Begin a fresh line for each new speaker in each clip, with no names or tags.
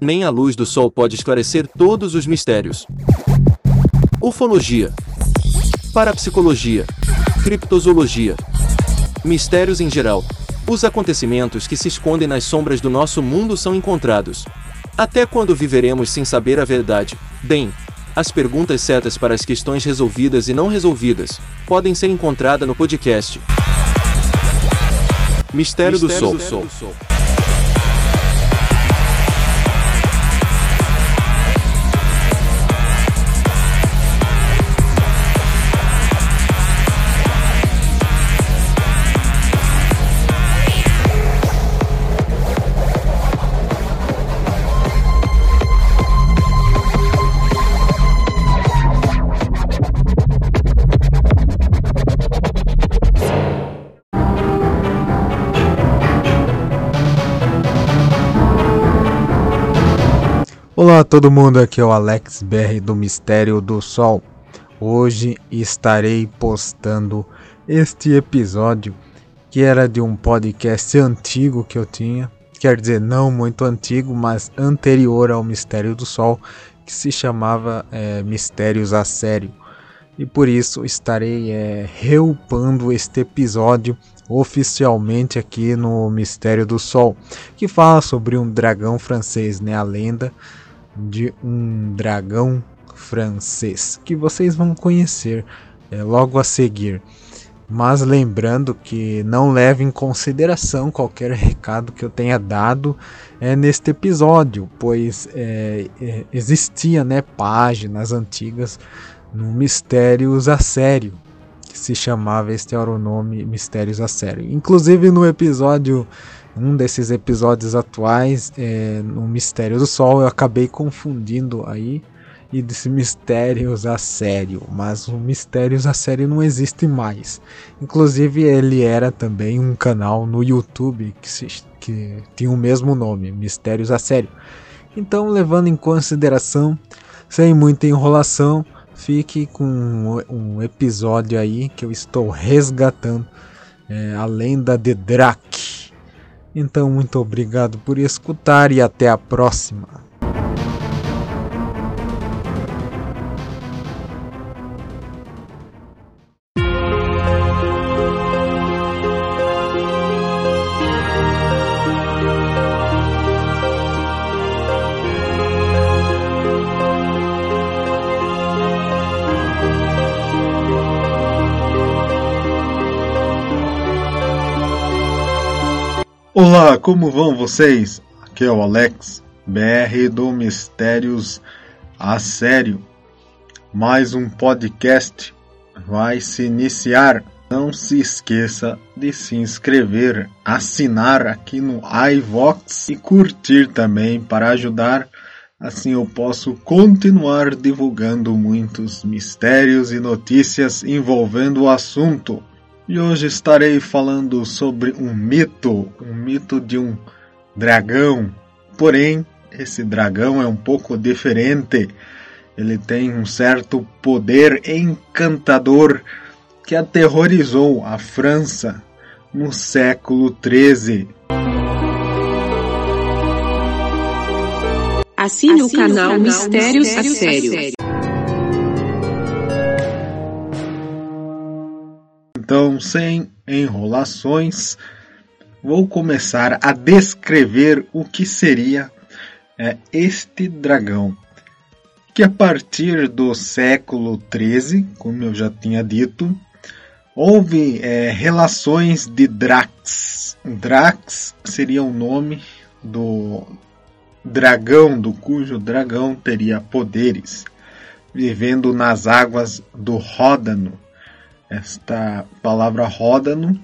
Nem a luz do sol pode esclarecer todos os mistérios. Ufologia, parapsicologia, criptozoologia, mistérios em geral. Os acontecimentos que se escondem nas sombras do nosso mundo são encontrados. Até quando viveremos sem saber a verdade? Bem, as perguntas certas para as questões resolvidas e não resolvidas podem ser encontradas no podcast Mistério, Mistério do Sol. Do Sol.
Olá todo mundo, aqui é o Alex BR do Mistério do Sol. Hoje estarei postando este episódio que era de um podcast antigo que eu tinha, quer dizer, não muito antigo, mas anterior ao Mistério do Sol, que se chamava é, Mistérios a Sério. E por isso estarei é, reupando este episódio oficialmente aqui no Mistério do Sol, que fala sobre um dragão francês, né, a lenda de um dragão francês que vocês vão conhecer é, logo a seguir. Mas lembrando que não leve em consideração qualquer recado que eu tenha dado é, neste episódio, pois é, é, existia né, páginas antigas no Mistérios a Sério, que se chamava, este era o nome Mistérios a Sério. Inclusive no episódio um desses episódios atuais, é, no Mistério do Sol, eu acabei confundindo aí e disse Mistérios a Sério, mas o Mistérios a Sério não existe mais. Inclusive, ele era também um canal no YouTube que, se, que tinha o mesmo nome, Mistérios a Sério. Então, levando em consideração, sem muita enrolação, fique com um episódio aí que eu estou resgatando é, a lenda de Drake. Então, muito obrigado por escutar e até a próxima.
Olá, como vão vocês? Aqui é o Alex, BR do Mistérios a Sério. Mais um podcast vai se iniciar. Não se esqueça de se inscrever, assinar aqui no iVox e curtir também para ajudar. Assim eu posso continuar divulgando muitos mistérios e notícias envolvendo o assunto. E hoje estarei falando sobre um mito, um mito de um dragão. Porém, esse dragão é um pouco diferente. Ele tem um certo poder encantador que aterrorizou a França no século XIII.
Assine, Assine o canal Mistérios, Mistérios a Sério.
Então, sem enrolações, vou começar a descrever o que seria é, este dragão. Que a partir do século XIII, como eu já tinha dito, houve é, relações de Drax. Drax seria o nome do dragão, do cujo dragão teria poderes, vivendo nas águas do Ródano, esta palavra ródano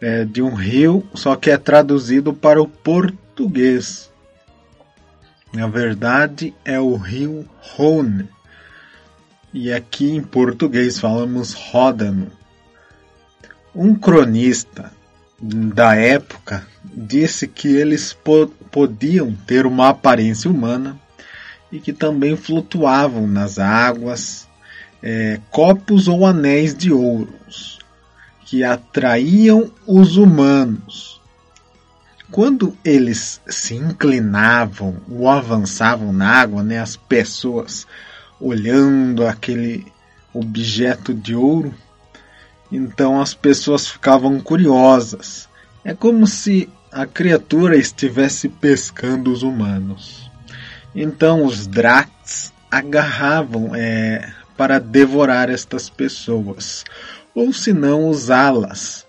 é de um rio, só que é traduzido para o português. Na verdade, é o rio Rhône. E aqui em português falamos ródano. Um cronista da época disse que eles po podiam ter uma aparência humana e que também flutuavam nas águas é, copos ou anéis de ouros que atraíam os humanos. quando eles se inclinavam ou avançavam na água, né, as pessoas olhando aquele objeto de ouro, então as pessoas ficavam curiosas. É como se a criatura estivesse pescando os humanos. Então os Drats agarravam é, para devorar estas pessoas, ou se não usá-las.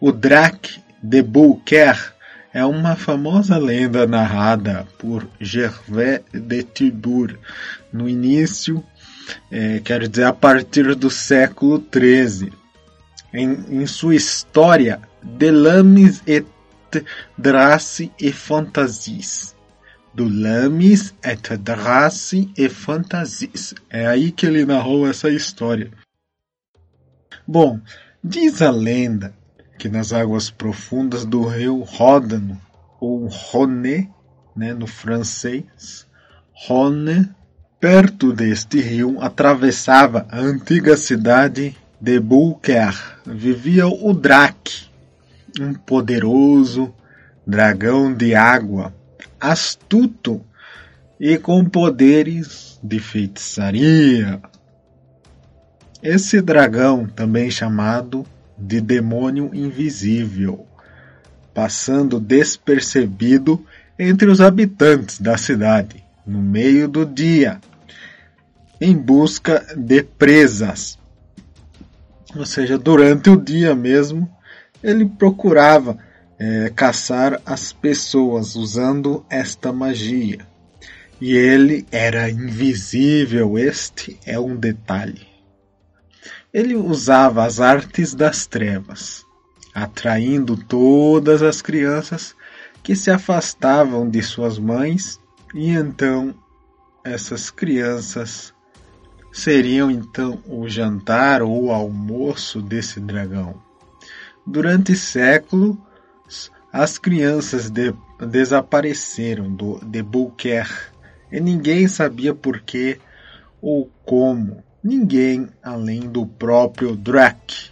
O Drac de Beaucaire é uma famosa lenda narrada por Gervais de Tidur no início, é, quer dizer, a partir do século XIII. Em, em sua história, De Lames et Drace et Fantasies. Do Lames et Drace et Fantasies. É aí que ele narrou essa história. Bom, diz a lenda que nas águas profundas do rio Ródano, ou Rhône, né, no francês, Rhône, perto deste rio, atravessava a antiga cidade de Beaucaire. Vivia o Drac, um poderoso dragão de água, astuto e com poderes de feitiçaria. Esse dragão, também chamado de demônio invisível, passando despercebido entre os habitantes da cidade, no meio do dia, em busca de presas. Ou seja, durante o dia mesmo, ele procurava é, caçar as pessoas usando esta magia. E ele era invisível, este é um detalhe. Ele usava as artes das trevas, atraindo todas as crianças que se afastavam de suas mães, e então essas crianças seriam então o jantar ou o almoço desse dragão. Durante séculos, as crianças de, desapareceram do, de Bulker e ninguém sabia por que ou como ninguém além do próprio Drac.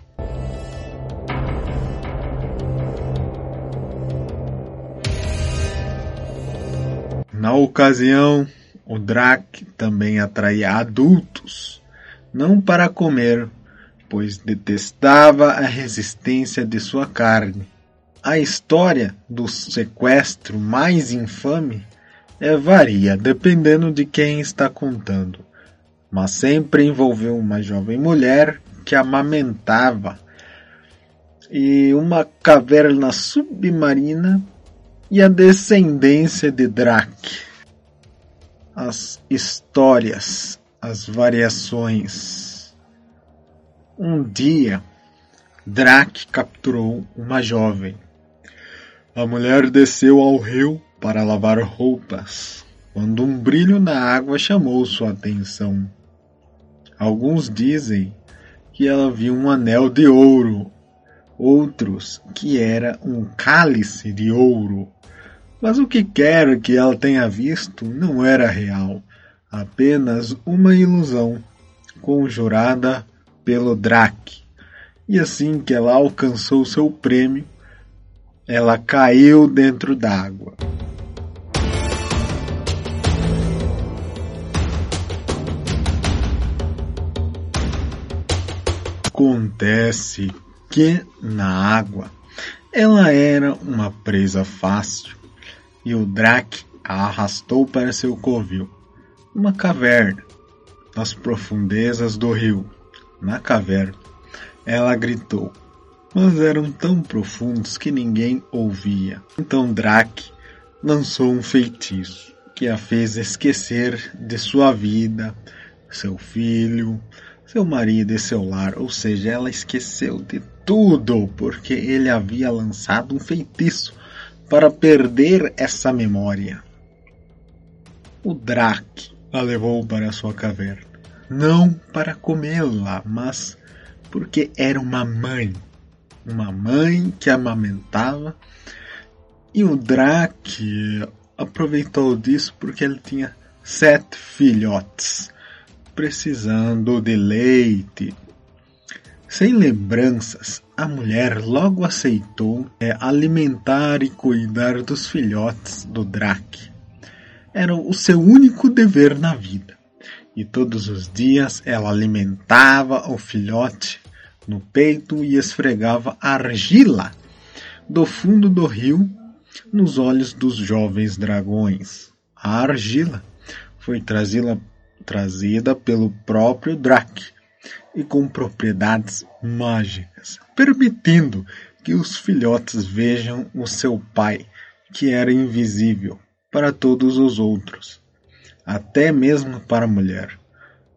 Na ocasião, o Drac também atraía adultos, não para comer, pois detestava a resistência de sua carne. A história do sequestro mais infame é varia dependendo de quem está contando mas sempre envolveu uma jovem mulher que amamentava e uma caverna submarina e a descendência de Drac. As histórias, as variações. Um dia, Drac capturou uma jovem. A mulher desceu ao rio para lavar roupas, quando um brilho na água chamou sua atenção. Alguns dizem que ela viu um anel de ouro, outros que era um cálice de ouro. Mas o que quer que ela tenha visto não era real, apenas uma ilusão conjurada pelo Drac. E assim que ela alcançou seu prêmio, ela caiu dentro d'água. Acontece que na água ela era uma presa fácil e o Drac a arrastou para seu covil, uma caverna, nas profundezas do rio. Na caverna, ela gritou, mas eram tão profundos que ninguém ouvia. Então Drac lançou um feitiço que a fez esquecer de sua vida, seu filho, seu marido e seu lar, ou seja, ela esqueceu de tudo porque ele havia lançado um feitiço para perder essa memória. O Drac a levou para sua caverna, não para comê-la, mas porque era uma mãe, uma mãe que amamentava, e o Drac aproveitou disso porque ele tinha sete filhotes precisando de leite. Sem lembranças, a mulher logo aceitou é, alimentar e cuidar dos filhotes do Drake. Era o seu único dever na vida. E todos os dias ela alimentava o filhote no peito e esfregava argila do fundo do rio nos olhos dos jovens dragões. A argila foi trazida, trazida pelo próprio Drake e com propriedades mágicas, permitindo que os filhotes vejam o seu pai, que era invisível para todos os outros, até mesmo para a mulher.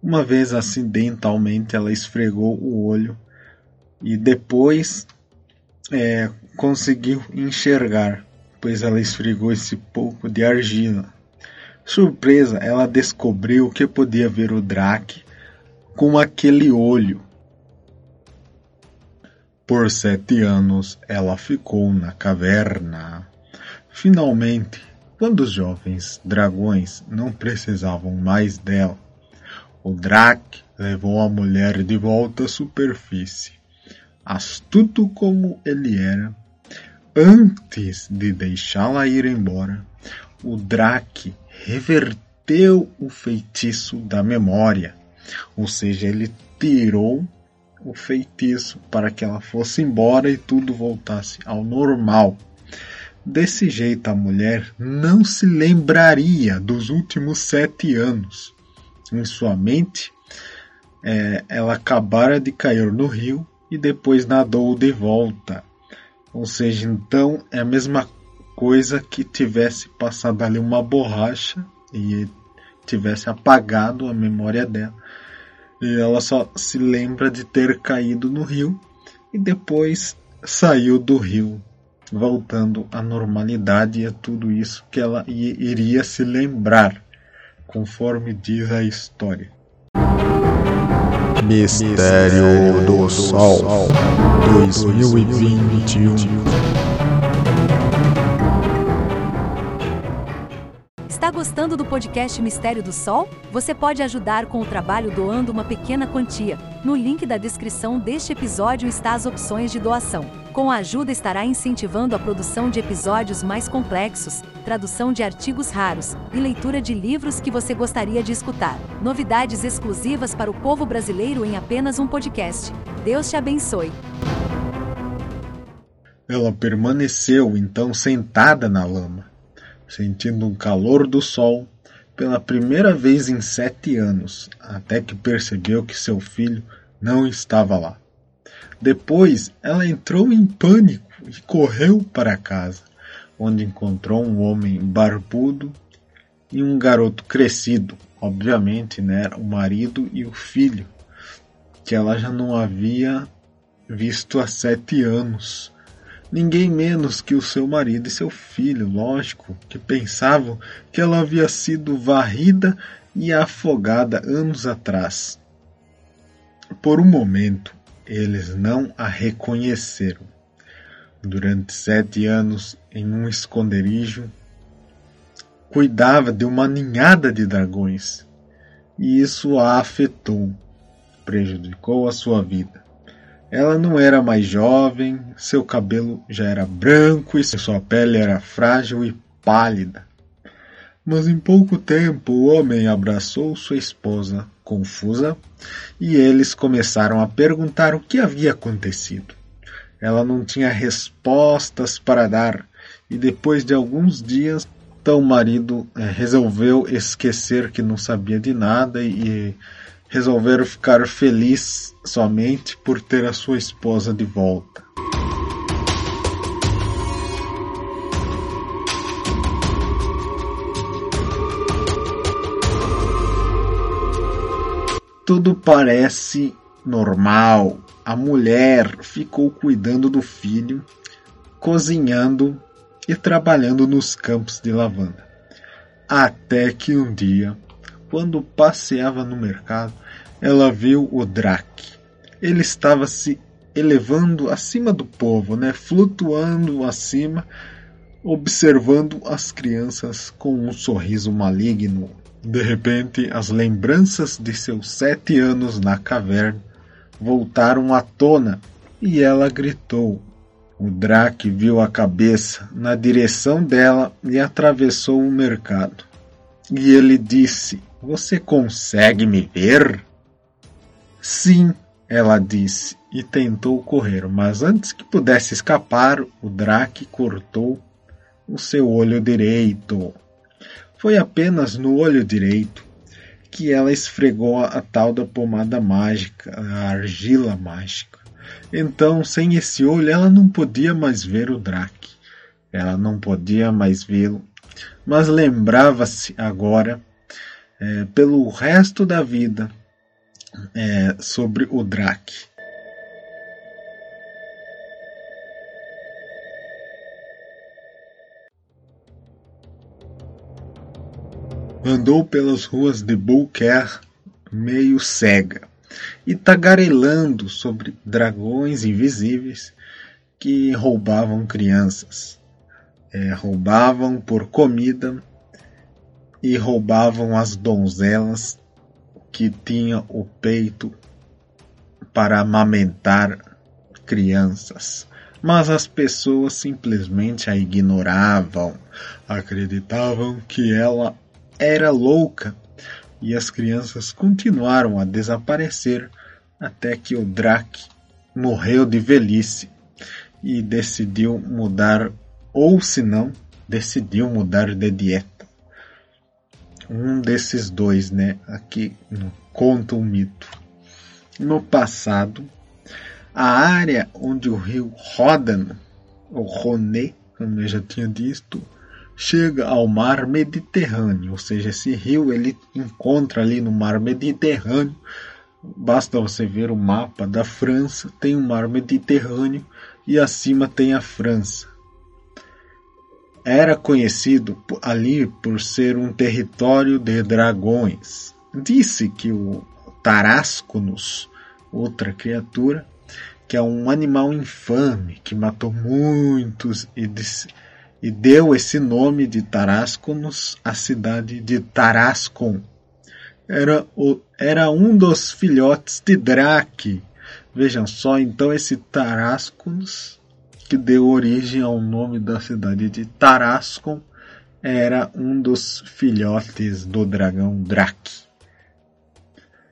Uma vez acidentalmente ela esfregou o olho e depois é, conseguiu enxergar, pois ela esfregou esse pouco de argila. Surpresa, ela descobriu que podia ver o Drake com aquele olho. Por sete anos ela ficou na caverna. Finalmente, quando os jovens dragões não precisavam mais dela, o Drake levou a mulher de volta à superfície. Astuto como ele era, antes de deixá-la ir embora, o Drake reverteu o feitiço da memória ou seja, ele tirou o feitiço para que ela fosse embora e tudo voltasse ao normal. Desse jeito, a mulher não se lembraria dos últimos sete anos. Em sua mente, é, ela acabara de cair no rio e depois nadou de volta. Ou seja, então é a mesma coisa que tivesse passado ali uma borracha e tivesse apagado a memória dela. E ela só se lembra de ter caído no rio e depois saiu do rio, voltando à normalidade e a tudo isso que ela iria se lembrar, conforme diz a história.
Mistério do Sol 2021
Está gostando do podcast Mistério do Sol? Você pode ajudar com o trabalho doando uma pequena quantia. No link da descrição deste episódio está as opções de doação. Com a ajuda estará incentivando a produção de episódios mais complexos, tradução de artigos raros e leitura de livros que você gostaria de escutar. Novidades exclusivas para o povo brasileiro em apenas um podcast. Deus te abençoe.
Ela permaneceu então sentada na lama sentindo o calor do sol pela primeira vez em sete anos, até que percebeu que seu filho não estava lá. Depois ela entrou em pânico e correu para casa, onde encontrou um homem barbudo e um garoto crescido, obviamente, né, o marido e o filho, que ela já não havia visto há sete anos ninguém menos que o seu marido e seu filho, lógico, que pensavam que ela havia sido varrida e afogada anos atrás. Por um momento, eles não a reconheceram. Durante sete anos, em um esconderijo, cuidava de uma ninhada de dragões, e isso a afetou, prejudicou a sua vida. Ela não era mais jovem, seu cabelo já era branco e sua pele era frágil e pálida. Mas em pouco tempo o homem abraçou sua esposa, confusa, e eles começaram a perguntar o que havia acontecido. Ela não tinha respostas para dar, e depois de alguns dias, então o marido é, resolveu esquecer que não sabia de nada e resolveram ficar felizes somente por ter a sua esposa de volta. Tudo parece normal. A mulher ficou cuidando do filho, cozinhando e trabalhando nos campos de lavanda. Até que um dia quando passeava no mercado, ela viu o Drake. Ele estava se elevando acima do povo, né? flutuando acima, observando as crianças com um sorriso maligno. De repente, as lembranças de seus sete anos na caverna voltaram à tona e ela gritou. O Drake viu a cabeça na direção dela e atravessou o mercado. E ele disse: Você consegue me ver? Sim, ela disse e tentou correr, mas antes que pudesse escapar, o Drake cortou o seu olho direito. Foi apenas no olho direito que ela esfregou a tal da pomada mágica, a argila mágica. Então, sem esse olho, ela não podia mais ver o Drake. Ela não podia mais vê-lo, mas lembrava-se agora, é, pelo resto da vida, é, sobre o Drake. Andou pelas ruas de Bulker meio cega e tagarelando sobre dragões invisíveis que roubavam crianças. É, roubavam por comida e roubavam as donzelas que tinham o peito para amamentar crianças. Mas as pessoas simplesmente a ignoravam, acreditavam que ela era louca e as crianças continuaram a desaparecer até que o Drake morreu de velhice e decidiu mudar, ou se não, decidiu mudar de dieta. Um desses dois, né? Aqui conta o um mito. No passado, a área onde o rio Rodan, ou Roné, como eu já tinha dito, chega ao mar Mediterrâneo, ou seja, esse rio ele encontra ali no mar Mediterrâneo. Basta você ver o mapa da França, tem o mar Mediterrâneo e acima tem a França. Era conhecido ali por ser um território de dragões. Disse que o Tarasconos, outra criatura, que é um animal infame que matou muitos e e deu esse nome de Tarasconos à cidade de Tarascon. Era, o, era um dos filhotes de Drake. Vejam só, então, esse Tarasconos, que deu origem ao nome da cidade de Tarascon, era um dos filhotes do dragão Drake.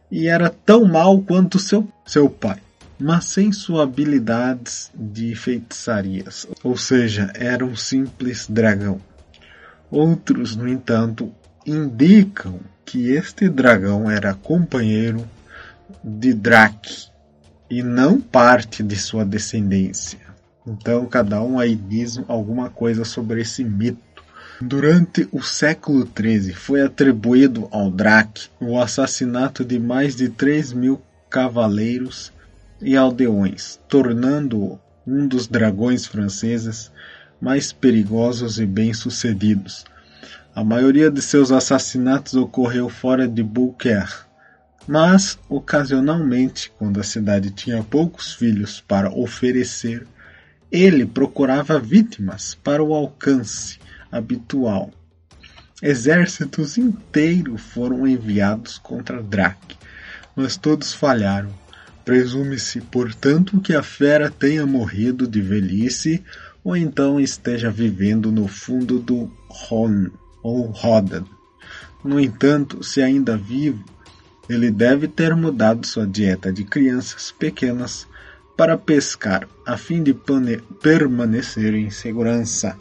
E era tão mal quanto seu, seu pai mas sem suas habilidades de feitiçarias, ou seja, era um simples dragão. Outros, no entanto, indicam que este dragão era companheiro de Drake e não parte de sua descendência. Então, cada um aí diz alguma coisa sobre esse mito. Durante o século XIII foi atribuído ao Drake o assassinato de mais de 3 mil cavaleiros e aldeões, tornando-o um dos dragões franceses mais perigosos e bem-sucedidos. A maioria de seus assassinatos ocorreu fora de Bulker, mas ocasionalmente, quando a cidade tinha poucos filhos para oferecer, ele procurava vítimas para o alcance habitual. Exércitos inteiros foram enviados contra Drake, mas todos falharam. Presume-se, portanto, que a fera tenha morrido de velhice ou então esteja vivendo no fundo do Ron ou Rodan. No entanto, se ainda vivo, ele deve ter mudado sua dieta de crianças pequenas para pescar, a fim de permanecer em segurança.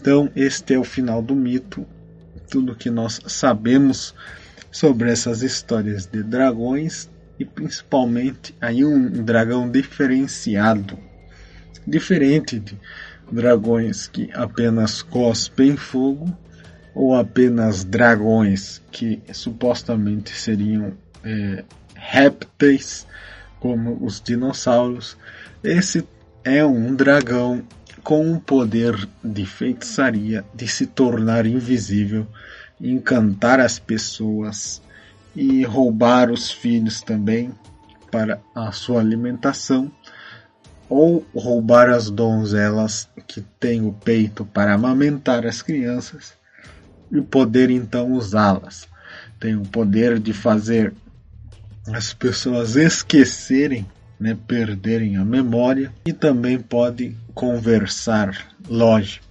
Então, este é o final do mito. Tudo que nós sabemos sobre essas histórias de dragões e principalmente aí um dragão diferenciado, diferente de dragões que apenas cospem fogo ou apenas dragões que supostamente seriam é, répteis como os dinossauros. Esse é um dragão com o poder de feitiçaria de se tornar invisível, encantar as pessoas e roubar os filhos também para a sua alimentação. ou roubar as donzelas que têm o peito para amamentar as crianças e poder então usá-las. Tem o poder de fazer as pessoas esquecerem, né, perderem a memória e também pode conversar, lógico.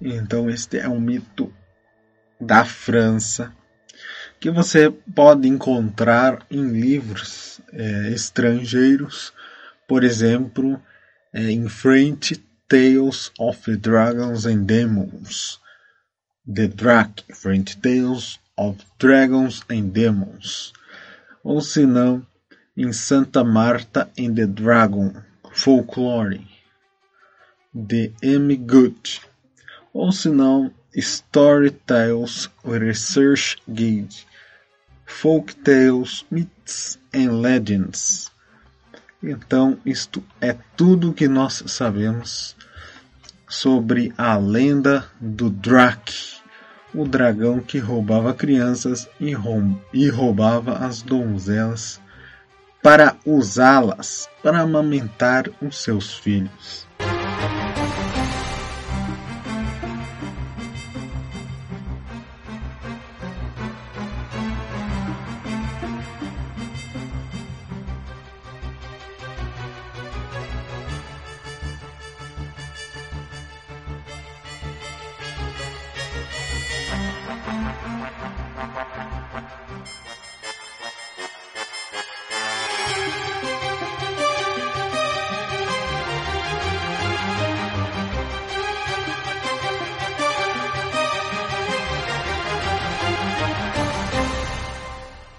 Então este é um mito da França que você pode encontrar em livros é, estrangeiros, por exemplo, é, em French Tales of Dragons and Demons. The Drac, French Tales of Dragons and Demons. Ou se não, em Santa Marta and the Dragon, Folklore, de M. Good. Ou se não, Story Tales Research Guide, Folk Tales, Myths and Legends, então, isto é tudo que nós sabemos sobre a lenda do Drac, o dragão que roubava crianças e, roubava as donzelas para usá-las para amamentar os seus filhos.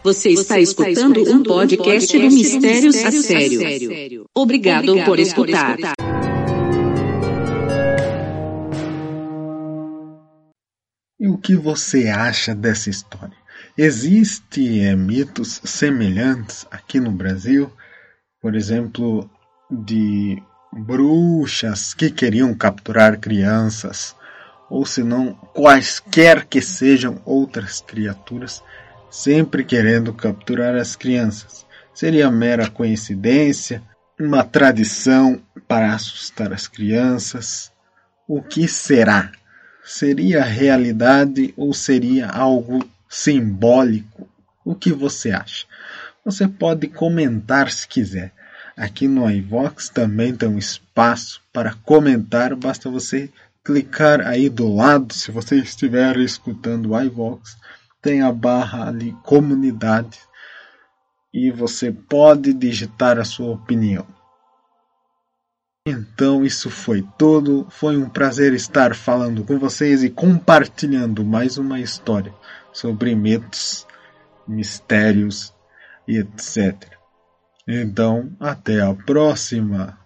Você está escutando um podcast do Mistérios a Sério. Obrigado por escutar.
E o que você acha dessa história? Existem é, mitos semelhantes aqui no Brasil, por exemplo, de bruxas que queriam capturar crianças, ou se não, quaisquer que sejam outras criaturas sempre querendo capturar as crianças. Seria mera coincidência, uma tradição para assustar as crianças? O que será? Seria realidade ou seria algo simbólico? O que você acha? Você pode comentar se quiser. Aqui no iVox também tem um espaço para comentar, basta você clicar aí do lado, se você estiver escutando o iVox, tem a barra ali comunidade e você pode digitar a sua opinião. Então isso foi tudo. Foi um prazer estar falando com vocês e compartilhando mais uma história sobre mitos, mistérios e etc. Então, até a próxima!